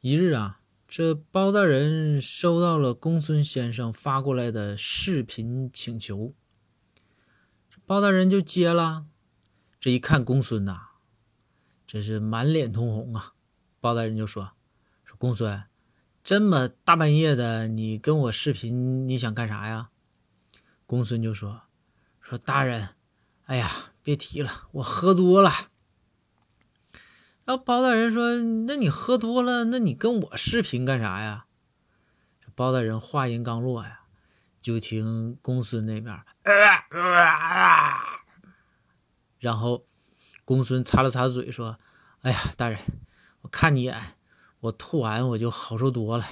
一日啊，这包大人收到了公孙先生发过来的视频请求，包大人就接了。这一看公孙呐，这是满脸通红啊。包大人就说：“说公孙，这么大半夜的，你跟我视频，你想干啥呀？”公孙就说：“说大人，哎呀，别提了，我喝多了。”那包大人说：“那你喝多了，那你跟我视频干啥呀？”包大人话音刚落呀，就听公孙那边，然后公孙擦了擦嘴说：“哎呀，大人。”我看你一眼，我吐完我就好受多了。